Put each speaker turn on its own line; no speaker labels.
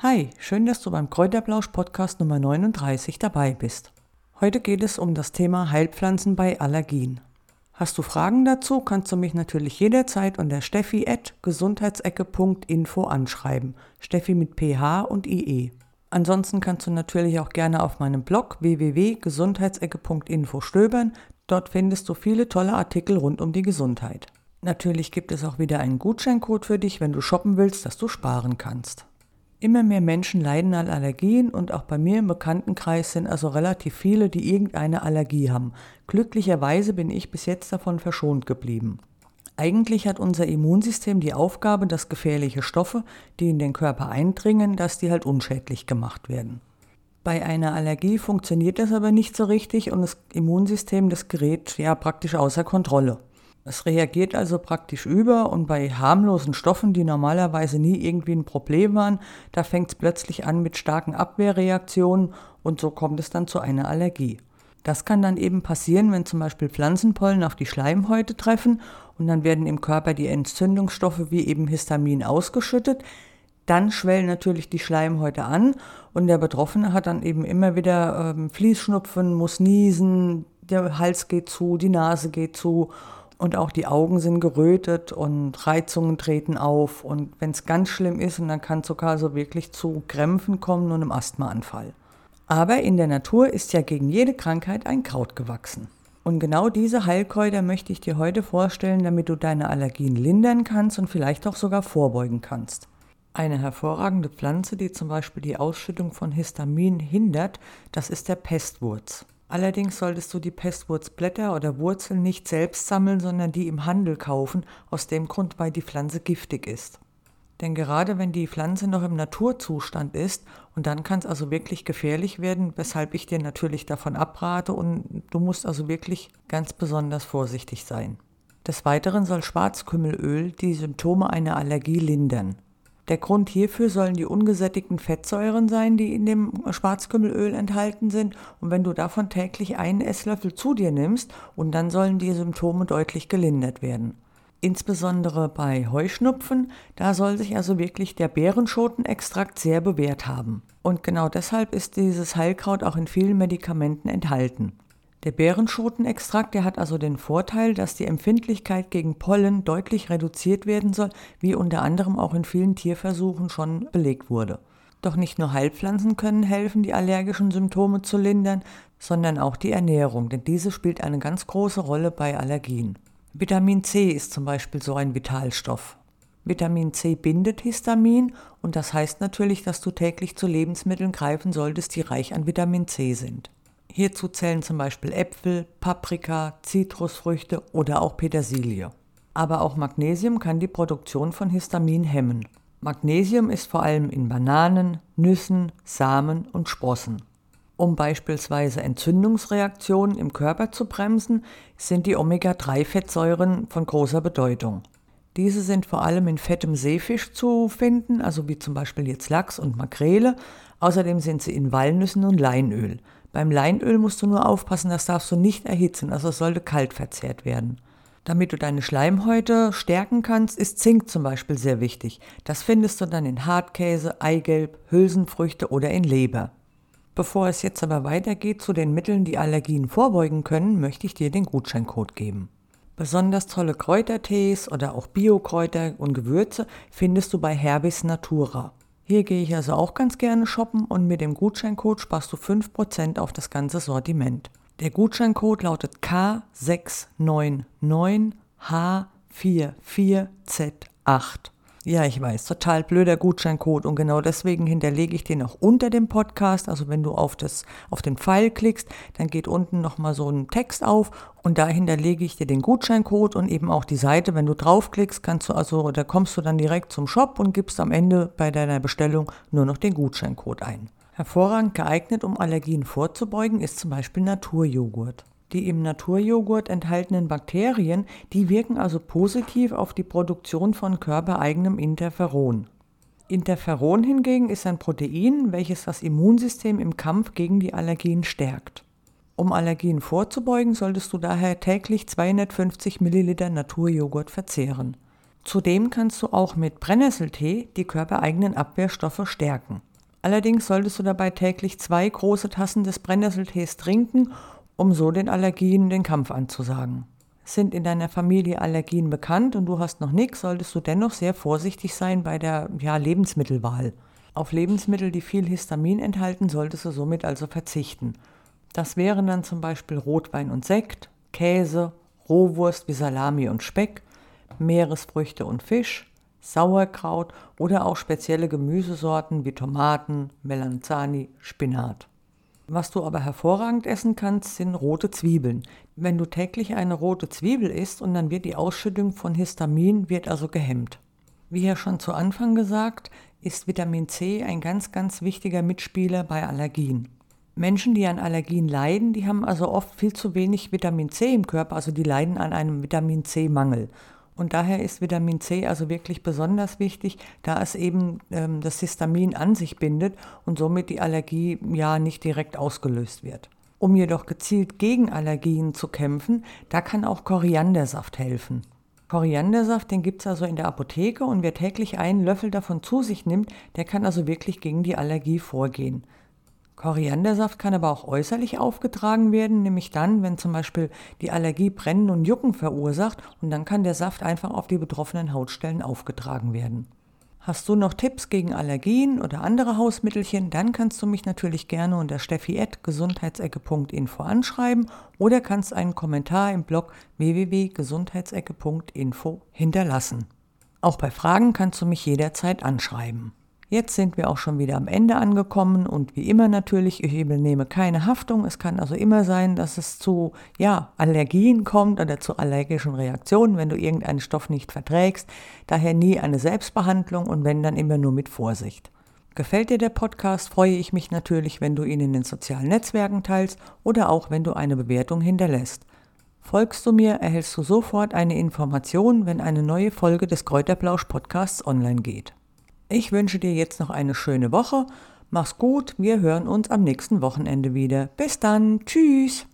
Hi, schön, dass du beim Kräuterblausch Podcast Nummer 39 dabei bist. Heute geht es um das Thema Heilpflanzen bei Allergien. Hast du Fragen dazu, kannst du mich natürlich jederzeit unter steffi.gesundheitsecke.info anschreiben. Steffi mit PH und IE. Ansonsten kannst du natürlich auch gerne auf meinem Blog www.gesundheitsecke.info stöbern. Dort findest du viele tolle Artikel rund um die Gesundheit. Natürlich gibt es auch wieder einen Gutscheincode für dich, wenn du shoppen willst, dass du sparen kannst. Immer mehr Menschen leiden an Allergien und auch bei mir im Bekanntenkreis sind also relativ viele, die irgendeine Allergie haben. Glücklicherweise bin ich bis jetzt davon verschont geblieben. Eigentlich hat unser Immunsystem die Aufgabe, dass gefährliche Stoffe, die in den Körper eindringen, dass die halt unschädlich gemacht werden. Bei einer Allergie funktioniert das aber nicht so richtig und das Immunsystem, das gerät ja praktisch außer Kontrolle. Es reagiert also praktisch über und bei harmlosen Stoffen, die normalerweise nie irgendwie ein Problem waren, da fängt es plötzlich an mit starken Abwehrreaktionen und so kommt es dann zu einer Allergie. Das kann dann eben passieren, wenn zum Beispiel Pflanzenpollen auf die Schleimhäute treffen und dann werden im Körper die Entzündungsstoffe wie eben Histamin ausgeschüttet. Dann schwellen natürlich die Schleimhäute an und der Betroffene hat dann eben immer wieder ähm, Fließschnupfen, muss niesen, der Hals geht zu, die Nase geht zu und auch die Augen sind gerötet und Reizungen treten auf. Und wenn es ganz schlimm ist, dann kann es sogar so wirklich zu Krämpfen kommen und einem Asthmaanfall. Aber in der Natur ist ja gegen jede Krankheit ein Kraut gewachsen. Und genau diese Heilkräuter möchte ich dir heute vorstellen, damit du deine Allergien lindern kannst und vielleicht auch sogar vorbeugen kannst. Eine hervorragende Pflanze, die zum Beispiel die Ausschüttung von Histamin hindert, das ist der Pestwurz. Allerdings solltest du die Pestwurzblätter oder Wurzeln nicht selbst sammeln, sondern die im Handel kaufen, aus dem Grund, weil die Pflanze giftig ist. Denn gerade wenn die Pflanze noch im Naturzustand ist, und dann kann es also wirklich gefährlich werden, weshalb ich dir natürlich davon abrate und du musst also wirklich ganz besonders vorsichtig sein. Des Weiteren soll Schwarzkümmelöl die Symptome einer Allergie lindern. Der Grund hierfür sollen die ungesättigten Fettsäuren sein, die in dem Schwarzkümmelöl enthalten sind. Und wenn du davon täglich einen Esslöffel zu dir nimmst, und dann sollen die Symptome deutlich gelindert werden. Insbesondere bei Heuschnupfen, da soll sich also wirklich der Bärenschotenextrakt sehr bewährt haben. Und genau deshalb ist dieses Heilkraut auch in vielen Medikamenten enthalten. Der Bärenschotenextrakt, der hat also den Vorteil, dass die Empfindlichkeit gegen Pollen deutlich reduziert werden soll, wie unter anderem auch in vielen Tierversuchen schon belegt wurde. Doch nicht nur Heilpflanzen können helfen, die allergischen Symptome zu lindern, sondern auch die Ernährung, denn diese spielt eine ganz große Rolle bei Allergien. Vitamin C ist zum Beispiel so ein Vitalstoff. Vitamin C bindet Histamin und das heißt natürlich, dass du täglich zu Lebensmitteln greifen solltest, die reich an Vitamin C sind. Hierzu zählen zum Beispiel Äpfel, Paprika, Zitrusfrüchte oder auch Petersilie. Aber auch Magnesium kann die Produktion von Histamin hemmen. Magnesium ist vor allem in Bananen, Nüssen, Samen und Sprossen. Um beispielsweise Entzündungsreaktionen im Körper zu bremsen, sind die Omega-3-Fettsäuren von großer Bedeutung. Diese sind vor allem in fettem Seefisch zu finden, also wie zum Beispiel jetzt Lachs und Makrele. Außerdem sind sie in Walnüssen und Leinöl. Beim Leinöl musst du nur aufpassen, das darfst du nicht erhitzen, also es sollte kalt verzehrt werden. Damit du deine Schleimhäute stärken kannst, ist Zink zum Beispiel sehr wichtig. Das findest du dann in Hartkäse, Eigelb, Hülsenfrüchte oder in Leber. Bevor es jetzt aber weitergeht zu den Mitteln, die Allergien vorbeugen können, möchte ich dir den Gutscheincode geben. Besonders tolle Kräutertees oder auch Biokräuter und Gewürze findest du bei Herbis Natura. Hier gehe ich also auch ganz gerne shoppen und mit dem Gutscheincode sparst du 5% auf das ganze Sortiment. Der Gutscheincode lautet K699H44Z8. Ja, ich weiß, total blöder Gutscheincode und genau deswegen hinterlege ich den auch unter dem Podcast. Also wenn du auf, das, auf den Pfeil klickst, dann geht unten nochmal so ein Text auf und da hinterlege ich dir den Gutscheincode und eben auch die Seite. Wenn du draufklickst, kannst du also, da kommst du dann direkt zum Shop und gibst am Ende bei deiner Bestellung nur noch den Gutscheincode ein. Hervorragend geeignet, um Allergien vorzubeugen, ist zum Beispiel Naturjoghurt. Die im Naturjoghurt enthaltenen Bakterien, die wirken also positiv auf die Produktion von körpereigenem Interferon. Interferon hingegen ist ein Protein, welches das Immunsystem im Kampf gegen die Allergien stärkt. Um Allergien vorzubeugen, solltest du daher täglich 250 Milliliter Naturjoghurt verzehren. Zudem kannst du auch mit Brennnesseltee die körpereigenen Abwehrstoffe stärken. Allerdings solltest du dabei täglich zwei große Tassen des Brennnesseltees trinken, um so den Allergien den Kampf anzusagen. Sind in deiner Familie Allergien bekannt und du hast noch nichts, solltest du dennoch sehr vorsichtig sein bei der ja, Lebensmittelwahl. Auf Lebensmittel, die viel Histamin enthalten, solltest du somit also verzichten. Das wären dann zum Beispiel Rotwein und Sekt, Käse, Rohwurst wie Salami und Speck, Meeresfrüchte und Fisch, Sauerkraut oder auch spezielle Gemüsesorten wie Tomaten, Melanzani, Spinat. Was du aber hervorragend essen kannst, sind rote Zwiebeln. Wenn du täglich eine rote Zwiebel isst und dann wird die Ausschüttung von Histamin wird also gehemmt. Wie ja schon zu Anfang gesagt, ist Vitamin C ein ganz, ganz wichtiger Mitspieler bei Allergien. Menschen, die an Allergien leiden, die haben also oft viel zu wenig Vitamin C im Körper, also die leiden an einem Vitamin C-Mangel. Und daher ist Vitamin C also wirklich besonders wichtig, da es eben ähm, das Histamin an sich bindet und somit die Allergie ja nicht direkt ausgelöst wird. Um jedoch gezielt gegen Allergien zu kämpfen, da kann auch Koriandersaft helfen. Koriandersaft, den gibt es also in der Apotheke und wer täglich einen Löffel davon zu sich nimmt, der kann also wirklich gegen die Allergie vorgehen. Koriandersaft kann aber auch äußerlich aufgetragen werden, nämlich dann, wenn zum Beispiel die Allergie Brennen und Jucken verursacht und dann kann der Saft einfach auf die betroffenen Hautstellen aufgetragen werden. Hast du noch Tipps gegen Allergien oder andere Hausmittelchen, dann kannst du mich natürlich gerne unter steffi.gesundheitsecke.info anschreiben oder kannst einen Kommentar im Blog www.gesundheitsecke.info hinterlassen. Auch bei Fragen kannst du mich jederzeit anschreiben. Jetzt sind wir auch schon wieder am Ende angekommen und wie immer natürlich, ich übernehme keine Haftung. Es kann also immer sein, dass es zu ja, Allergien kommt oder zu allergischen Reaktionen, wenn du irgendeinen Stoff nicht verträgst. Daher nie eine Selbstbehandlung und wenn dann immer nur mit Vorsicht. Gefällt dir der Podcast, freue ich mich natürlich, wenn du ihn in den sozialen Netzwerken teilst oder auch wenn du eine Bewertung hinterlässt. Folgst du mir, erhältst du sofort eine Information, wenn eine neue Folge des Kräuterblausch Podcasts online geht. Ich wünsche dir jetzt noch eine schöne Woche. Mach's gut, wir hören uns am nächsten Wochenende wieder. Bis dann, tschüss.